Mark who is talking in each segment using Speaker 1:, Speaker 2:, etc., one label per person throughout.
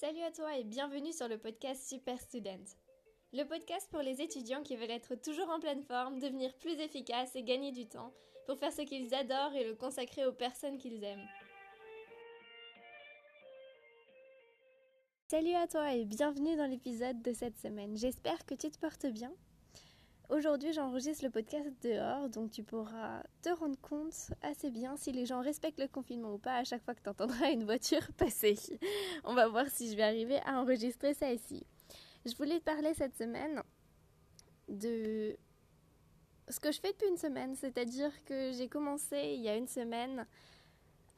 Speaker 1: Salut à toi et bienvenue sur le podcast Super Student. Le podcast pour les étudiants qui veulent être toujours en pleine forme, devenir plus efficaces et gagner du temps pour faire ce qu'ils adorent et le consacrer aux personnes qu'ils aiment. Salut à toi et bienvenue dans l'épisode de cette semaine. J'espère que tu te portes bien Aujourd'hui, j'enregistre le podcast dehors, donc tu pourras te rendre compte assez bien si les gens respectent le confinement ou pas à chaque fois que tu entendras une voiture passer. On va voir si je vais arriver à enregistrer ça ici. Je voulais te parler cette semaine de ce que je fais depuis une semaine, c'est-à-dire que j'ai commencé il y a une semaine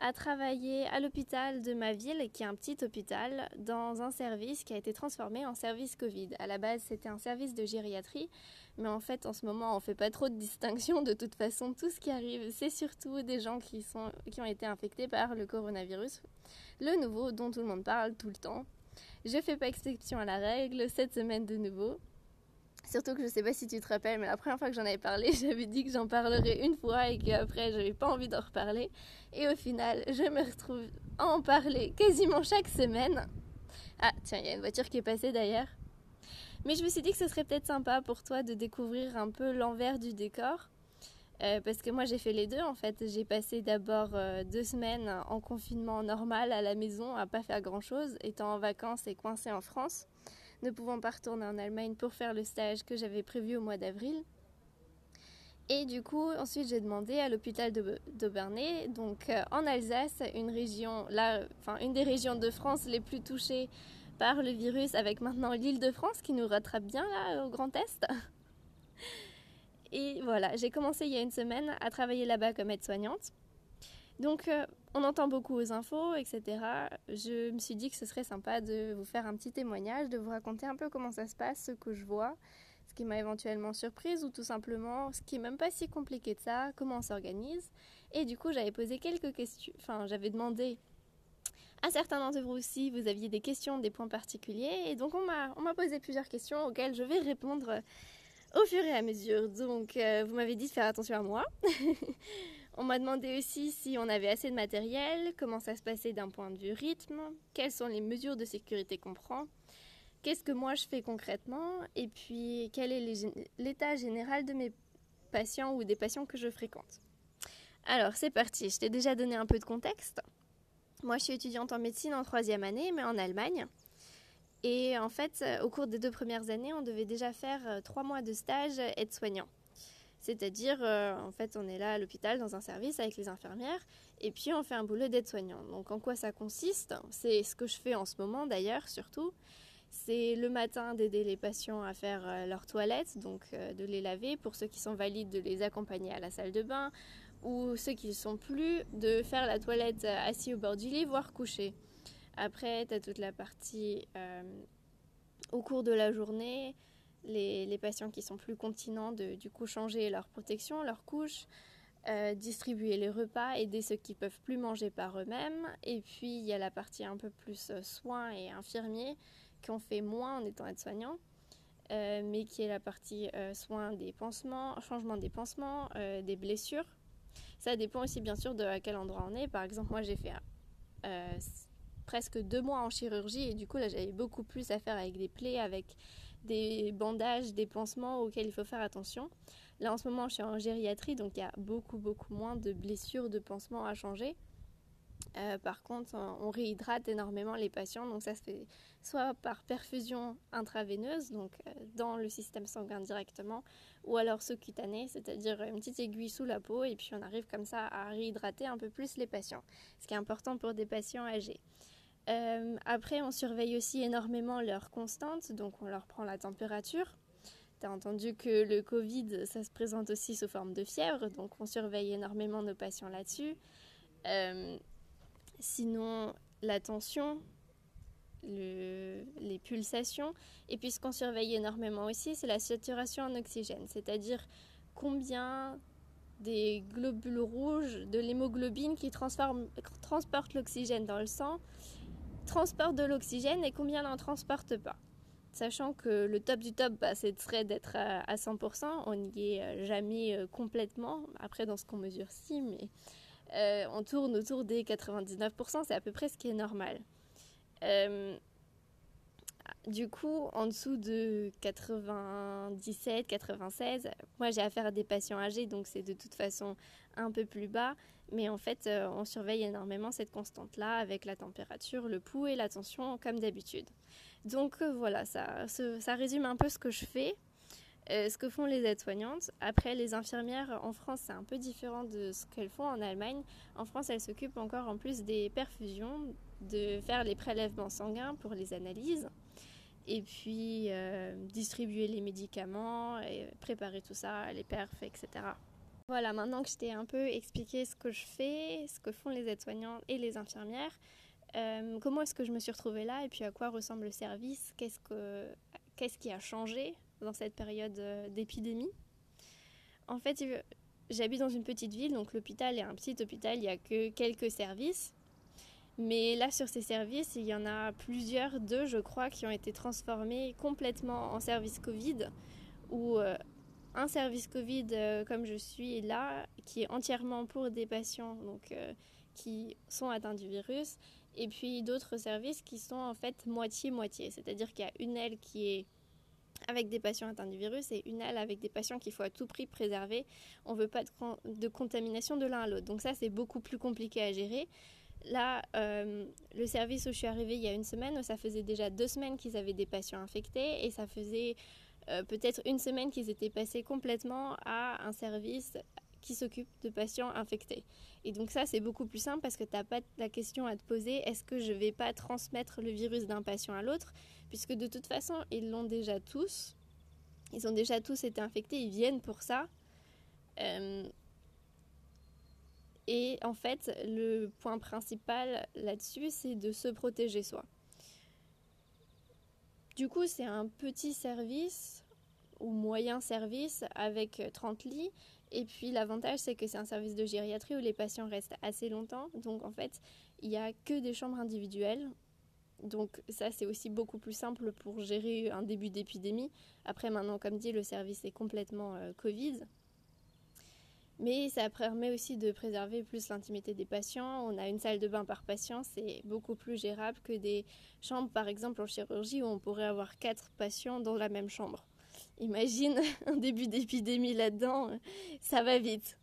Speaker 1: à travailler à l'hôpital de ma ville, qui est un petit hôpital, dans un service qui a été transformé en service Covid. À la base, c'était un service de gériatrie, mais en fait, en ce moment, on fait pas trop de distinction. De toute façon, tout ce qui arrive, c'est surtout des gens qui, sont, qui ont été infectés par le coronavirus, le nouveau dont tout le monde parle tout le temps. Je fais pas exception à la règle, cette semaine de nouveau. Surtout que je sais pas si tu te rappelles, mais la première fois que j'en avais parlé, j'avais dit que j'en parlerais une fois et qu'après j'avais pas envie d'en reparler. Et au final, je me retrouve à en parler quasiment chaque semaine. Ah, tiens, il y a une voiture qui est passée d'ailleurs. Mais je me suis dit que ce serait peut-être sympa pour toi de découvrir un peu l'envers du décor. Euh, parce que moi j'ai fait les deux en fait. J'ai passé d'abord euh, deux semaines en confinement normal à la maison à pas faire grand chose, étant en vacances et coincée en France ne pouvant pas retourner en Allemagne pour faire le stage que j'avais prévu au mois d'avril. Et du coup, ensuite, j'ai demandé à l'hôpital d'Aubernay, donc euh, en Alsace, une région, là, enfin, une des régions de France les plus touchées par le virus, avec maintenant l'île de France qui nous rattrape bien là au Grand Est. Et voilà, j'ai commencé il y a une semaine à travailler là-bas comme aide-soignante. Donc, euh, on entend beaucoup aux infos, etc. Je me suis dit que ce serait sympa de vous faire un petit témoignage, de vous raconter un peu comment ça se passe, ce que je vois, ce qui m'a éventuellement surprise ou tout simplement ce qui est même pas si compliqué de ça, comment on s'organise. Et du coup, j'avais posé quelques questions, enfin, j'avais demandé à certains d'entre vous aussi, vous aviez des questions, des points particuliers. Et donc, on m'a posé plusieurs questions auxquelles je vais répondre au fur et à mesure. Donc, euh, vous m'avez dit de faire attention à moi. On m'a demandé aussi si on avait assez de matériel, comment ça se passait d'un point de vue rythme, quelles sont les mesures de sécurité qu'on prend, qu'est-ce que moi je fais concrètement, et puis quel est l'état général de mes patients ou des patients que je fréquente. Alors c'est parti, je t'ai déjà donné un peu de contexte. Moi je suis étudiante en médecine en troisième année, mais en Allemagne. Et en fait, au cours des deux premières années, on devait déjà faire euh, trois mois de stage aide-soignant. C'est-à-dire, euh, en fait, on est là à l'hôpital dans un service avec les infirmières et puis on fait un boulot d'aide-soignant. Donc, en quoi ça consiste? C'est ce que je fais en ce moment d'ailleurs, surtout. C'est le matin d'aider les patients à faire euh, leur toilette, donc euh, de les laver. Pour ceux qui sont valides, de les accompagner à la salle de bain. Ou ceux qui ne sont plus, de faire la toilette assis au bord du lit, voire couché. Après, tu as toute la partie au cours de la journée les, patients qui sont plus continents de du coup changer leur protection, leur couche, euh, distribuer les repas, aider ceux qui peuvent plus manger par eux-mêmes. Et puis il y a la partie un peu plus euh, soins et infirmiers qui ont fait moins en étant aide-soignants. Euh, mais qui est la partie soins des pansements, changement des pansements, des blessures. Ça dépend aussi bien sûr de à quel endroit on est. Par exemple, moi j'ai fait presque deux mois en chirurgie et du coup là j'avais beaucoup plus à faire avec des plaies, avec des bandages, des pansements auxquels il faut faire attention. Là en ce moment je suis en gériatrie donc il y a beaucoup beaucoup moins de blessures, de pansements à changer. Euh, par contre, on réhydrate énormément les patients, donc ça se fait soit par perfusion intraveineuse, donc euh, dans le système sanguin directement, ou alors sous-cutané, c'est-à-dire une petite aiguille sous la peau, et puis on arrive comme ça à réhydrater un peu plus les patients, ce qui est important pour des patients âgés. Euh, après, on surveille aussi énormément leur constante, donc on leur prend la température. Tu as entendu que le Covid, ça se présente aussi sous forme de fièvre, donc on surveille énormément nos patients là-dessus. Euh, sinon, la tension, les pulsations. Et puis ce qu'on surveille énormément aussi, c'est la saturation en oxygène, c'est-à-dire combien des globules rouges, de l'hémoglobine qui transportent l'oxygène dans le sang, transporte de l'oxygène et combien n'en transporte pas. Sachant que le top du top, bah, c'est serait d'être à, 100%, on n'y est euh, jamais euh, complètement, après dans ce qu'on mesure si, mais euh, on tourne autour des 99%, c'est à peu près ce qui est normal. Du coup, en dessous de 97, 96, moi j'ai affaire à des patients âgés, donc c'est de toute façon un peu plus bas. Mais en fait, euh, on surveille énormément cette constante-là avec la température, le pouls et la tension comme d'habitude. Donc euh, voilà, ça, ça résume un peu ce que je fais. Euh, ce que font les aides-soignantes. Après, les infirmières en France, c'est un peu différent de ce qu'elles font en Allemagne. En France, elles s'occupent encore en plus des perfusions, de faire les prélèvements sanguins pour les analyses, et puis distribuer les médicaments, et préparer tout ça, les perfs, etc. Voilà, maintenant que je t'ai un peu expliqué ce que je fais, ce que font les aides-soignantes et les infirmières, euh, comment est-ce que je me suis retrouvée là et puis à quoi ressemble le service, qu'est-ce, que, qui a changé dans cette période euh, d'épidémie? En fait, j'habite dans une petite ville, donc l'hôpital est un petit hôpital, il n'y a que quelques services. Mais là, sur ces services, il y en a plusieurs, deux je crois, qui ont été transformés complètement en service Covid, ou euh, un service Covid euh, comme je suis là, qui est entièrement pour des patients donc, qui sont atteints du virus, et puis d'autres services qui sont en fait moitié-moitié, c'est-à-dire qu'il y a une aile qui est avec des patients atteints du virus et une aile avec des patients qu'il faut à tout prix préserver. On ne veut pas de, contamination de l'un à l'autre. Donc ça, c'est beaucoup plus compliqué à gérer. Là, euh, le service où je suis arrivée il y a une semaine, ça faisait déjà deux semaines qu'ils avaient des patients infectés et ça faisait euh, peut-être une semaine qu'ils étaient passés complètement à un service qui s'occupe de patients infectés. Et donc ça, c'est beaucoup plus simple parce que tu n'as pas la question à te poser, est-ce que je ne vais pas transmettre le virus d'un patient à l'autre? Puisque de toute façon, ils l'ont déjà tous. Ils ont déjà tous été infectés, ils viennent pour ça. Euh, et en fait, le point principal là-dessus, c'est de se protéger soi. Du coup, c'est un petit service ou moyen service avec 30 lits et puis l'avantage, c'est que c'est un service de gériatrie où les patients restent assez longtemps. Donc en fait, il n'y a que des chambres individuelles. Donc ça, c'est aussi beaucoup plus simple pour gérer un début d'épidémie. Après, maintenant, comme dit, le service est complètement euh, Covid. Mais ça permet aussi de préserver plus l'intimité des patients. On a une salle de bain par patient, c'est beaucoup plus gérable que des chambres, par exemple en chirurgie, où on pourrait avoir quatre patients dans la même chambre. Imagine un début d'épidémie là-dedans, ça va vite.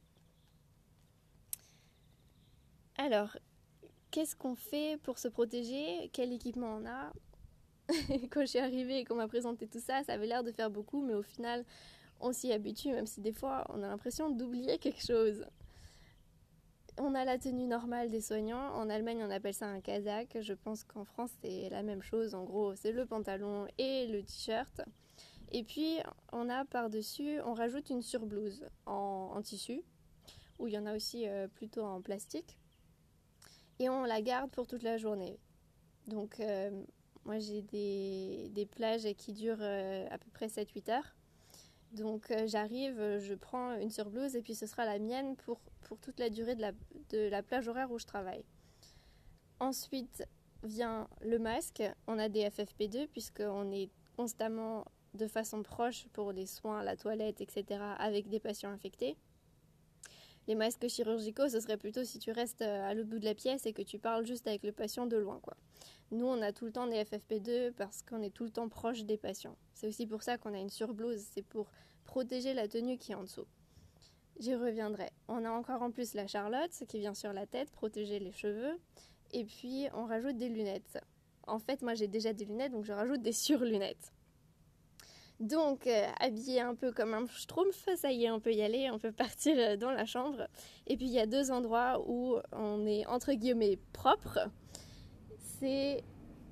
Speaker 1: Alors, qu'est-ce qu'on fait pour se protéger? Quel équipement on a? Quand je suis arrivée et qu'on m'a présenté tout ça, ça avait l'air de faire beaucoup, mais au final, on s'y habitue, même si des fois, on a l'impression d'oublier quelque chose. On a la tenue normale des soignants. En Allemagne, on appelle ça un kazakh. Je pense qu'en France, c'est la même chose. En gros, c'est le pantalon et le t-shirt. Et puis, on a par-dessus, on rajoute une surblouse en, tissu, ou il y en a aussi euh, plutôt en plastique. Et on la garde pour toute la journée. Donc, euh, moi, j'ai des, des, plages qui durent euh, à peu près 7-8 heures. Donc, j'arrive, je prends une surblouse et puis ce sera la mienne pour, pour toute la durée de la, de la plage horaire où je travaille. Ensuite vient le masque. On a des FFP2 puisqu'on est constamment de façon proche pour les soins, la toilette, etc. avec des patients infectés. Les masques chirurgicaux, ce serait plutôt si tu restes euh, à l'autre bout de la pièce et que tu parles juste avec le patient de loin. Quoi. Nous, on a tout le temps des FFP2 parce qu'on est tout le temps proche des patients. C'est aussi pour ça qu'on a une surblouse, c'est pour protéger la tenue qui est en dessous. J'y reviendrai. On a encore en plus la charlotte qui vient sur la tête, protéger les cheveux. Et puis, on rajoute des lunettes. En fait, moi, j'ai déjà des lunettes, donc je rajoute des surlunettes. Donc, euh, habillé un peu comme un schtroumpf, ça y est, on peut y aller, on peut partir euh, dans la chambre. Et puis, il y a deux endroits où on est entre guillemets propre. C'est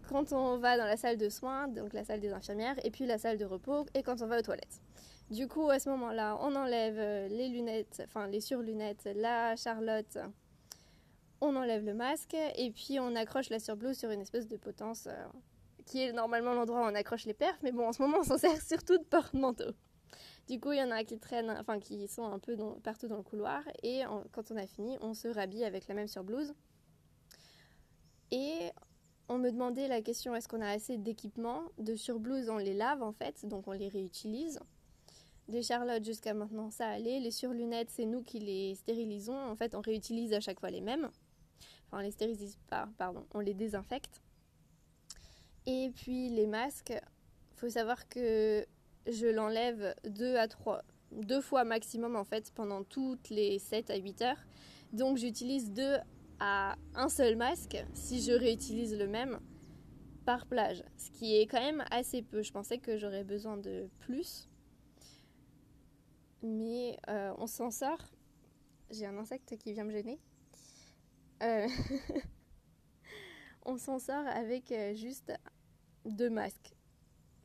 Speaker 1: quand on va dans la salle de soins, donc la salle des infirmières, et puis la salle de repos, et quand on va aux toilettes. Du coup, à ce moment-là, on enlève euh, les lunettes, enfin les surlunettes, la charlotte, on enlève le masque, et puis on accroche la surblouse sur une espèce de potence qui est normalement l'endroit où on accroche les perfs, mais bon, en ce moment, on s'en sert surtout de porte-manteau. Du coup, il y en a qui traînent, enfin qui sont un peu partout dans le couloir, et quand on a fini, on se rhabille avec la même surblouse. Et on me demandait la question est-ce qu'on a assez d'équipements De surblouses, on les lave en fait, donc on les réutilise. Des charlottes jusqu'à maintenant, ça allait. Les surlunettes, c'est nous qui les stérilisons. En fait, on réutilise à chaque fois les mêmes. Enfin, on les stérilise pas, pardon, on les désinfecte. Et puis les masques, faut savoir que je l'enlève deux à trois, deux fois maximum en fait pendant toutes les 7 à 8 heures. Donc j'utilise deux à un seul masque si je réutilise le même par plage, ce qui est quand même assez peu. Je pensais que j'aurais besoin de plus. Mais euh, on s'en sort. J'ai un insecte qui vient me gêner. Euh, on s'en sort avec euh, juste deux masques,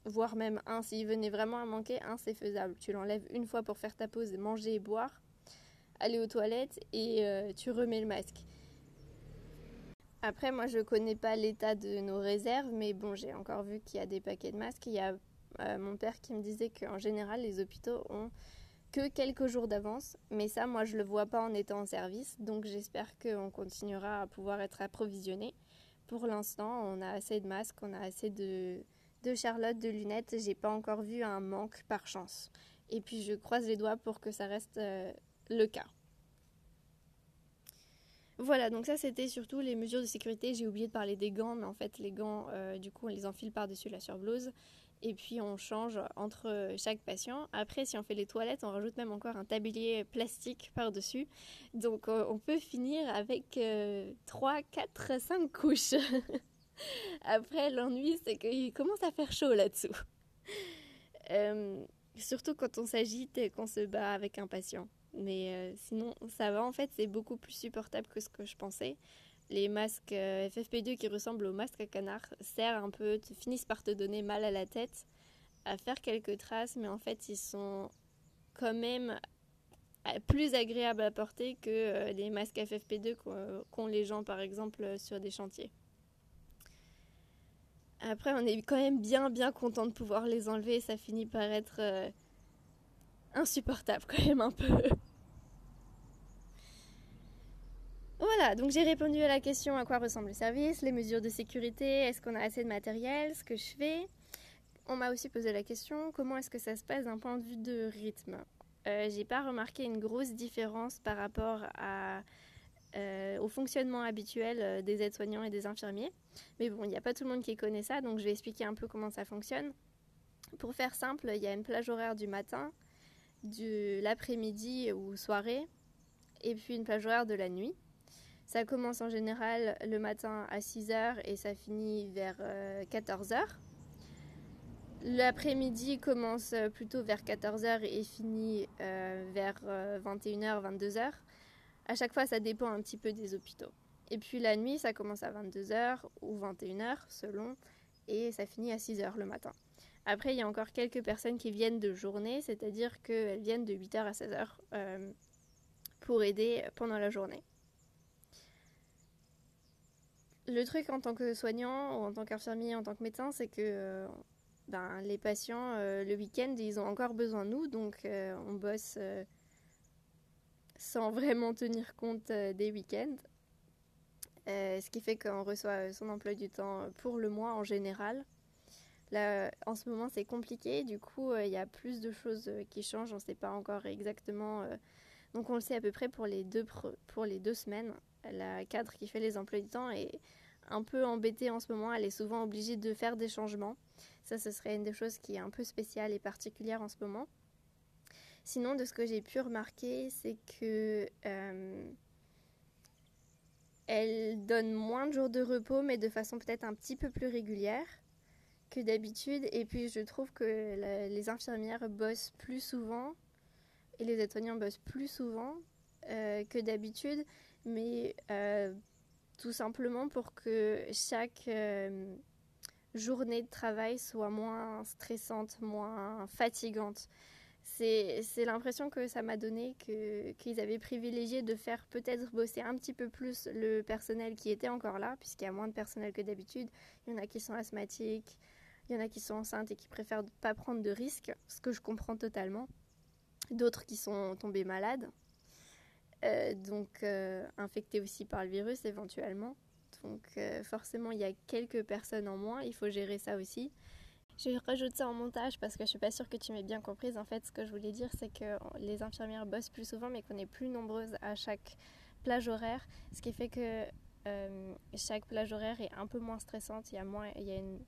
Speaker 1: voire même un. S'il venait vraiment à manquer, un c'est faisable. Tu l'enlèves une fois pour faire ta pause, manger et boire, aller aux toilettes et tu remets le masque. Après, moi, je connais pas l'état de nos réserves, mais bon, j'ai encore vu qu'il y a des paquets de masques. Il y a euh, mon père qui me disait qu'en général, les hôpitaux ont que quelques jours d'avance. Mais ça, moi, je le vois pas en étant en service. Donc, j'espère qu'on continuera à pouvoir être approvisionné. Pour l'instant, on a assez de masques, on a assez de, de Charlotte, de lunettes. J'ai pas encore vu un manque par chance. Et puis, je croise les doigts pour que ça reste euh, le cas. Voilà, donc ça c'était surtout les mesures de sécurité. J'ai oublié de parler des gants, mais en fait les gants, euh, du coup on les enfile par-dessus la surblouse et puis on change entre chaque patient. Après, si on fait les toilettes, on rajoute même encore un tablier plastique par-dessus. Donc euh, on peut finir avec 3, 4, 5 couches. Après, l'ennui, c'est qu'il commence à faire chaud là-dessous. Euh, surtout quand on s'agite et qu'on se bat avec un patient. Mais euh, sinon, ça va. En fait, c'est beaucoup plus supportable que ce que je pensais. Les masques euh, FFP2 qui ressemblent aux masques à canard servent un peu, finissent par te donner mal à la tête, à faire quelques traces, mais en fait, ils sont quand même euh, plus agréables à porter que les masques FFP2 qu'ont les gens, par exemple, sur des chantiers. Après, on est quand même bien, bien content de pouvoir les enlever. Ça finit par être insupportable quand même un peu. Voilà, donc j'ai répondu à la question à quoi ressemble le service, les mesures de sécurité, est-ce qu'on a assez de matériel, ce que je fais? On m'a aussi posé la question comment est-ce que ça se passe d'un point de vue de rythme? Euh, j'ai pas remarqué une grosse différence par rapport euh, au fonctionnement habituel euh, des aides-soignants et des infirmiers. Mais bon, il n'y a pas tout le monde qui connaît ça, donc je vais expliquer un peu comment ça fonctionne. Pour faire simple, il y a une plage horaire du matin, de l'après-midi ou soirée, et puis une plage horaire de la nuit. Ça commence en général le matin à 6h et ça finit vers 14h. Euh, L'après-midi commence plutôt vers 14h et finit euh, vers 21h, euh, 22h. À chaque fois, ça dépend un petit peu des hôpitaux. Et puis la nuit, ça commence à 22h ou 21h selon, et ça finit à 6h le matin. Après, il y a encore quelques personnes qui viennent de journée, c'est-à-dire qu'elles viennent de 8h à 16h euh, pour aider pendant la journée. Le truc en tant que soignant, ou en tant qu'infirmier, en tant que médecin, c'est que euh, ben, les patients, euh, le week-end, ils ont encore besoin de nous, donc on bosse sans vraiment tenir compte des week-ends. ce qui fait qu'on reçoit son emploi du temps pour le mois en général. Là, en ce moment, c'est compliqué. Du coup, euh, il y a plus de choses euh, qui changent. On ne sait pas encore exactement. Euh, donc, on le sait à peu près pour les deux, pour les deux semaines. La cadre qui fait les emplois du temps est un peu embêtée en ce moment. Elle est souvent obligée de faire des changements. Ça, ce serait une des choses qui est un peu spéciale et particulière en ce moment. Sinon, de ce que j'ai pu remarquer, c'est que elle donne moins de jours de repos, mais de façon peut-être un petit peu plus régulière que d'habitude. Et puis je trouve que les infirmières bossent plus souvent et les aides-soignants bossent plus souvent euh, que d'habitude, mais euh, tout simplement pour que chaque euh, journée de travail soit moins stressante, moins fatigante. C'est l'impression que ça m'a donné qu'ils avaient privilégié de faire peut-être bosser un petit peu plus le personnel qui était encore là, puisqu'il y a moins de personnel que d'habitude. Il y en a qui sont asthmatiques, il y en a qui sont enceintes et qui préfèrent pas prendre de risques, ce que je comprends totalement. D'autres qui sont tombés malades, euh, donc euh, aussi par le virus éventuellement. Donc euh, forcément, il y a quelques personnes en moins, il faut gérer ça aussi. Je rajoute ça en montage parce que je suis pas sûre que tu m'aies bien comprise. En fait, ce que je voulais dire, c'est que les infirmières bossent plus souvent, mais qu'on est plus nombreuses à chaque plage horaire, ce qui fait que chaque plage horaire est un peu moins stressante. Il y a moins, il y a une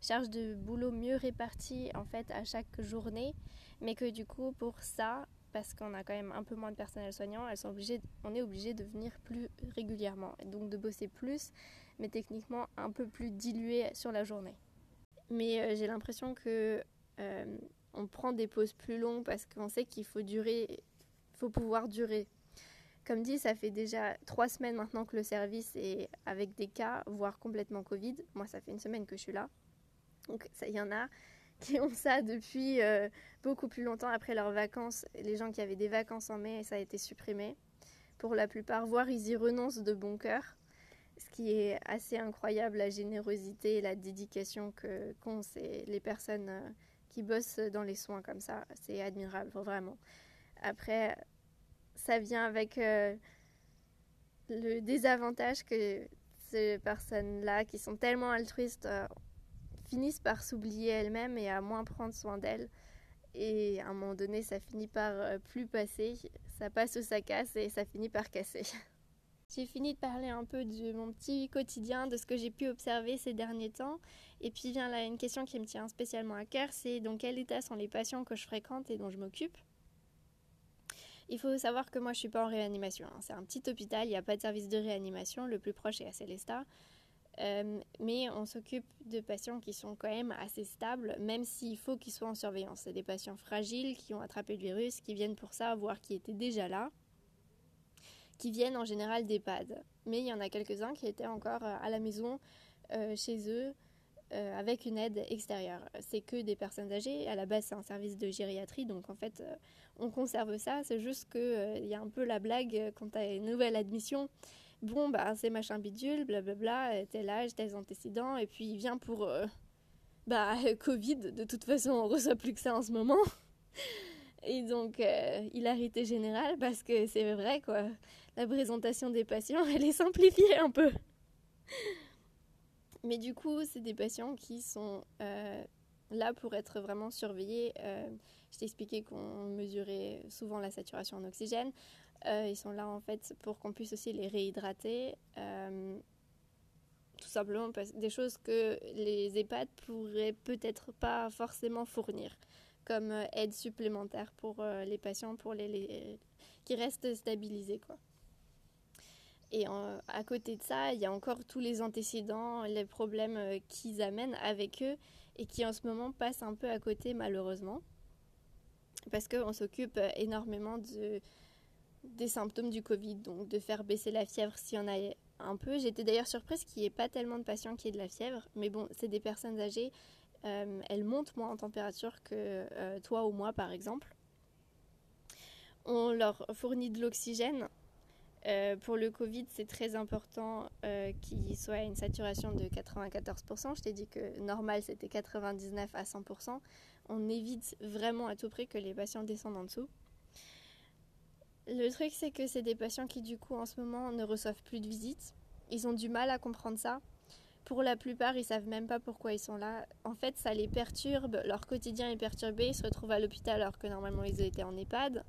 Speaker 1: charge de boulot mieux répartie en fait à chaque journée, mais que du coup pour ça, parce qu'on a quand même un peu moins de personnel soignant, elles sont obligées, on est obligé de venir plus régulièrement, et donc de bosser plus, mais techniquement un peu plus dilué sur la journée. Mais euh, j'ai l'impression que euh, on prend des pauses plus longues parce qu'on sait qu'il faut durer, faut pouvoir durer. Comme dit, ça fait déjà trois semaines maintenant que le service est avec des cas, voire complètement Covid. Moi, ça fait une semaine que je suis là. Donc, il y en a qui ont ça depuis euh, beaucoup plus longtemps après leurs vacances. Les gens qui avaient des vacances en mai, ça a été supprimé. Pour la plupart, voire ils y renoncent de bon cœur. Ce qui est assez incroyable, la générosité et la dédication que qu'ont les personnes euh, qui bossent dans les soins comme ça. C'est admirable, vraiment. Après, ça vient avec euh, le désavantage que ces personnes-là, qui sont tellement altruistes, finissent par s'oublier elles-mêmes et à moins prendre soin d'elles. Et à un moment donné, ça finit par euh, plus passer, ça passe ou ça casse et ça finit par casser. J'ai fini de parler un peu de mon petit quotidien, de ce que j'ai pu observer ces derniers temps. Et puis vient là une question qui me tient spécialement à cœur, c'est dans quel état sont les patients que je fréquente et dont je m'occupe? Il faut savoir que moi je suis pas en réanimation. Hein. C'est un petit hôpital, il n'y a pas de service de réanimation. Le plus proche est à Célestat. Euh, mais on s'occupe de patients qui sont quand même assez stables, même s'il faut qu'ils soient en surveillance. C'est des patients fragiles qui ont attrapé le virus, qui viennent pour ça, voire qui étaient déjà là, qui viennent en général d'EHPAD. Mais il y en a quelques-uns qui étaient encore euh, à la maison, euh, chez eux, avec une aide extérieure. C'est que des personnes âgées. À la base, c'est un service de gériatrie, donc en fait, on conserve ça. C'est juste qu'il y a un peu la blague quand tu as une nouvelle admission bon, bah, c'est machin bidule, blablabla, euh, tel âge, tel antécédents, et puis il vient pour. Euh, bah, Covid, de toute façon, on reçoit plus que ça en ce moment. Et donc, euh, hilarité générale, parce que c'est vrai, quoi. La présentation des patients, elle est simplifiée un peu. Mais du coup, c'est des patients qui sont là pour être vraiment surveillés. je t'ai expliqué qu'on mesurait souvent la saturation en oxygène. Euh, ils sont là en fait pour qu'on puisse aussi les réhydrater. Euh, tout simplement parce des choses que les EHPAD pourraient peut-être pas forcément fournir comme euh, aide supplémentaire pour les patients pour les, qui restent stabilisés quoi. Et à côté de ça, il y a encore tous les antécédents, les problèmes qu'ils amènent avec eux et qui en ce moment passent un peu à côté malheureusement. Parce qu'on s'occupe énormément de, des symptômes du Covid, donc de faire baisser la fièvre s'il y en a un peu. J'étais d'ailleurs surprise qu'il n'y ait pas tellement de patients qui aient de la fièvre, mais bon, c'est des personnes âgées, euh, elles montent moins en température que euh, toi ou moi par exemple. On leur fournit de l'oxygène. Euh, pour le Covid, c'est très important qu'il soit à une saturation de 94%. Je t'ai dit que normal, c'était 99 à 100%. On évite vraiment à tout prix que les patients descendent en dessous. Le truc, c'est que c'est des patients qui, du coup, en ce moment, ne reçoivent plus de visites. Ils ont du mal à comprendre ça. Pour la plupart, ils savent même pas pourquoi ils sont là. En fait, ça les perturbe. Leur quotidien est perturbé. Ils se retrouvent à l'hôpital alors que normalement ils étaient en EHPAD,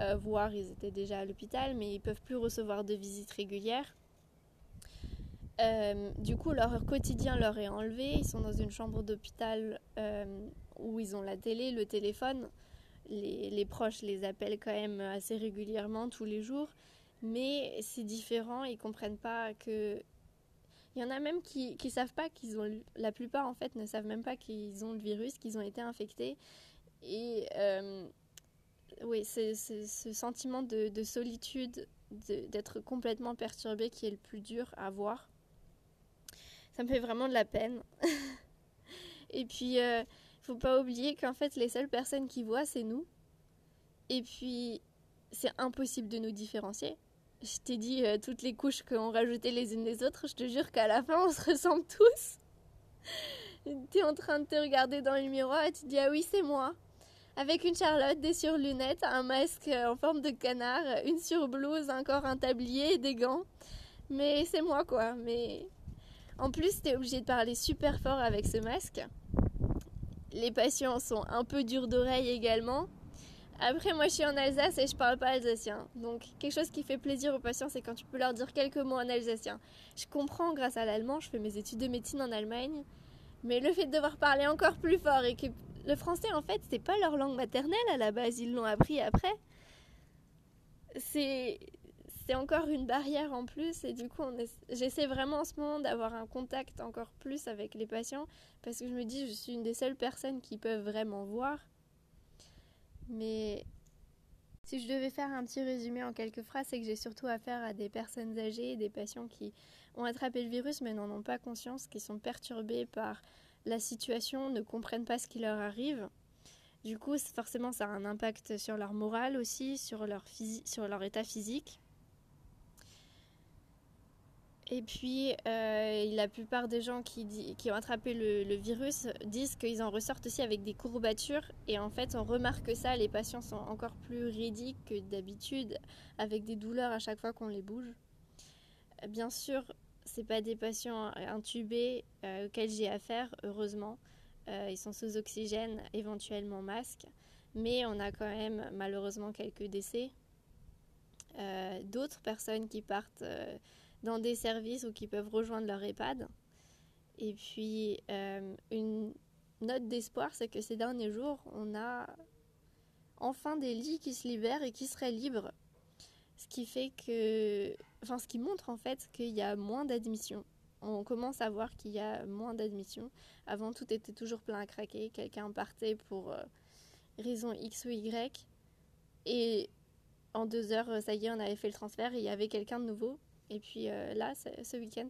Speaker 1: euh, voire ils étaient déjà à l'hôpital, mais ils peuvent plus recevoir de visites régulières. Euh, du coup, leur quotidien leur est enlevé. Ils sont dans une chambre d'hôpital euh, où ils ont la télé, le téléphone les, proches les appellent quand même assez régulièrement tous les jours, mais c'est différent, ils comprennent pas que il y en a même qui ne savent pas qu'ils ont la plupart en fait ne savent même pas qu'ils ont le virus, qu'ils ont été infectés et euh, oui, c'est ce sentiment de, solitude, d'être complètement perturbé qui est le plus dur à voir. Ça me fait vraiment de la peine. et puis euh, faut pas oublier qu'en fait, les seules personnes qui voient, c'est nous. Et puis, c'est impossible de nous différencier. Je t'ai dit euh, toutes les couches qu'on rajoutait les unes les autres. Je te jure qu'à la fin, on se ressemble tous. tu es en train de te regarder dans le miroir et tu te dis Ah oui, c'est moi. Avec une charlotte, des surlunettes, un masque en forme de canard, une surblouse, encore un tablier et des gants. Mais c'est moi quoi. Mais en plus, tu es obligé de parler super fort avec ce masque. Les patients sont un peu durs d'oreille également. Après, moi, je suis en Alsace et je parle pas alsacien. Donc, quelque chose qui fait plaisir aux patients, c'est quand tu peux leur dire quelques mots en alsacien. Je comprends grâce à l'allemand. Je fais mes études de médecine en Allemagne. Mais le fait de devoir parler encore plus fort et que le français, en fait, c'est pas leur langue maternelle à la base, ils l'ont appris après. C'est c'est encore une barrière en plus et du coup j'essaie vraiment en ce moment d'avoir un contact encore plus avec les patients parce que je me dis je suis une des seules personnes qui peuvent vraiment voir. Mais si je devais faire un petit résumé en quelques phrases c'est que j'ai surtout affaire à des personnes âgées des patients qui ont attrapé le virus mais n'en ont pas conscience qui sont perturbés par la situation ne comprennent pas ce qui leur arrive. Du coup forcément ça a un impact sur leur morale aussi sur leur, sur leur état physique et puis, euh, la plupart des gens qui, ont attrapé le, virus disent qu'ils en ressortent aussi avec des courbatures. Et en fait, on remarque que ça, les patients sont encore plus ridiques que d'habitude, avec des douleurs à chaque fois qu'on les bouge. Bien sûr, c'est pas des patients intubés euh, auxquels j'ai affaire, heureusement. Euh, ils sont sous oxygène, éventuellement masque. Mais on a quand même malheureusement quelques décès. D'autres personnes qui partent dans des services ou qui peuvent rejoindre leur EHPAD. Et puis, euh, une note d'espoir, c'est que ces derniers jours, on a enfin des lits qui se libèrent et qui seraient libres. Ce qui fait que. Enfin, ce qui montre en fait qu'il y a moins d'admissions. On commence à voir qu'il y a moins d'admissions. Avant, tout était toujours plein à craquer. Quelqu'un partait pour euh, raison X ou Y. Et en deux heures, ça y est, on avait fait le transfert et il y avait quelqu'un de nouveau. Et puis euh, là, ce week-end,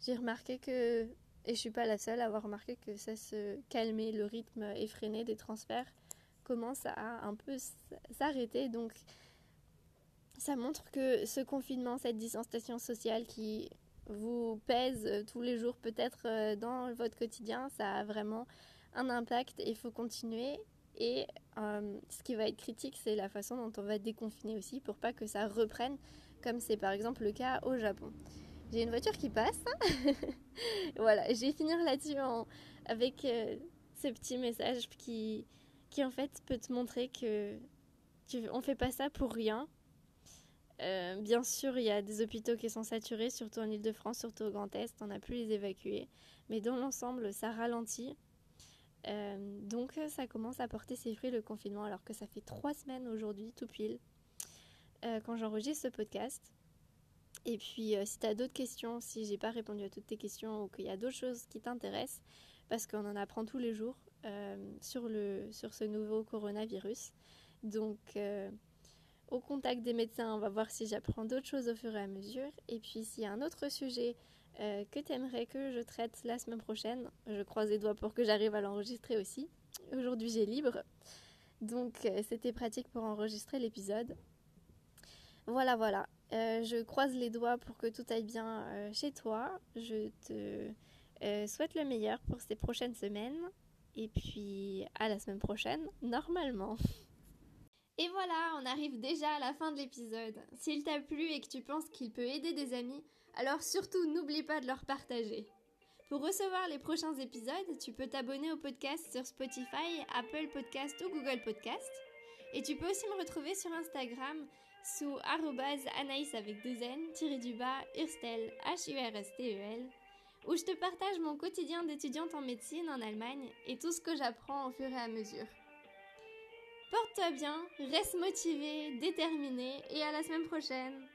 Speaker 1: j'ai remarqué que, et je suis pas la seule à avoir remarqué que ça se calmait, le rythme effréné des transferts commence à un peu s'arrêter. Donc ça montre que ce confinement, cette distanciation sociale qui vous pèse tous les jours peut-être euh, dans votre quotidien, ça a vraiment un impact et il faut continuer. Et euh, ce qui va être critique, c'est la façon dont on va déconfiner aussi pour pas que ça reprenne comme c'est par exemple le cas au Japon. J'ai une voiture qui passe. voilà, je vais finir là-dessus avec euh, ce petit message qui, qui en fait peut te montrer que on fait pas ça pour rien. Euh, bien sûr, il y a des hôpitaux qui sont saturés, surtout en Ile-de-France, surtout au Grand Est, on n'a plus les évacuer. Mais dans l'ensemble, ça ralentit. Euh, donc ça commence à porter ses fruits le confinement, alors que ça fait trois semaines aujourd'hui, tout pile, euh, quand j'enregistre ce podcast. Et puis, euh, si tu as d'autres questions, si j'ai pas répondu à toutes tes questions ou qu'il y a d'autres choses qui t'intéressent, parce qu'on en apprend tous les jours euh, sur, le, sur ce nouveau coronavirus. Donc, au contact des médecins, on va voir si j'apprends d'autres choses au fur et à mesure. Et puis, s'il y a un autre sujet que tu aimerais que je traite la semaine prochaine, je croise les doigts pour que j'arrive à l'enregistrer aussi. Aujourd'hui, j'ai libre. Donc, c'était pratique pour enregistrer l'épisode. Voilà, voilà. Euh, je croise les doigts pour que tout aille bien euh, chez toi. Je te euh, souhaite le meilleur pour ces prochaines semaines. Et puis à la semaine prochaine, normalement. Et voilà, on arrive déjà à la fin de l'épisode. S'il t'a plu et que tu penses qu'il peut aider des amis, alors surtout n'oublie pas de leur partager. Pour recevoir les prochains épisodes, tu peux t'abonner au podcast sur Spotify, Apple Podcast ou Google Podcast. Et tu peux aussi me retrouver sur Instagram sous anaïs avec deux n, tiré du bas, Urstel, H-U-R-S-T-E-L, où je te partage mon quotidien d'étudiante en médecine en Allemagne et tout ce que j'apprends au fur et à mesure. Porte-toi bien, reste motivé, déterminé et à la semaine prochaine